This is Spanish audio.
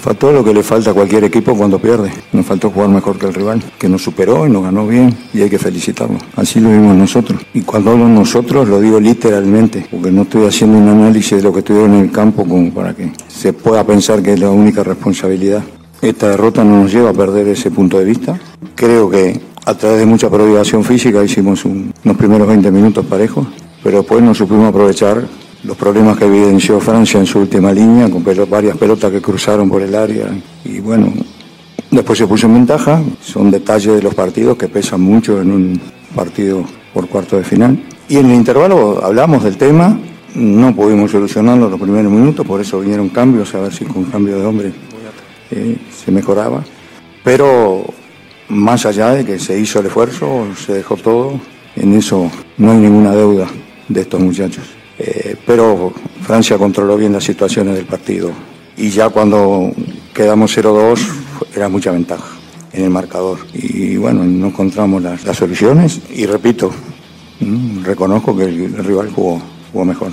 Faltó lo que le falta a cualquier equipo cuando pierde. Nos faltó jugar mejor que el rival, que nos superó y nos ganó bien y hay que felicitarlo. Así lo vimos nosotros. Y cuando hablo nosotros lo digo literalmente, porque no estoy haciendo un análisis de lo que estuvieron en el campo como para que se pueda pensar que es la única responsabilidad. Esta derrota no nos lleva a perder ese punto de vista. Creo que a través de mucha prohibición física hicimos un- unos primeros 20 minutos parejos, pero después no supimos aprovechar los problemas que evidenció Francia en su última línea, con varias pelotas que cruzaron por el área. Y bueno, después se puso en ventaja. Son detalles de los partidos que pesan mucho en un partido por cuarto de final. Y en el intervalo hablamos del tema, no pudimos solucionarlo los primeros minutos, por eso vinieron cambios, a ver si con cambio de hombre eh, se mejoraba. Pero más allá de que se hizo el esfuerzo, se dejó todo, en eso no hay ninguna deuda de estos muchachos. Eh, pero Francia controló bien las situaciones del partido y ya cuando quedamos 0-2 fue- era mucha ventaja en el marcador. Y bueno, no encontramos las, soluciones y repito, mm, reconozco que el, rival jugó mejor.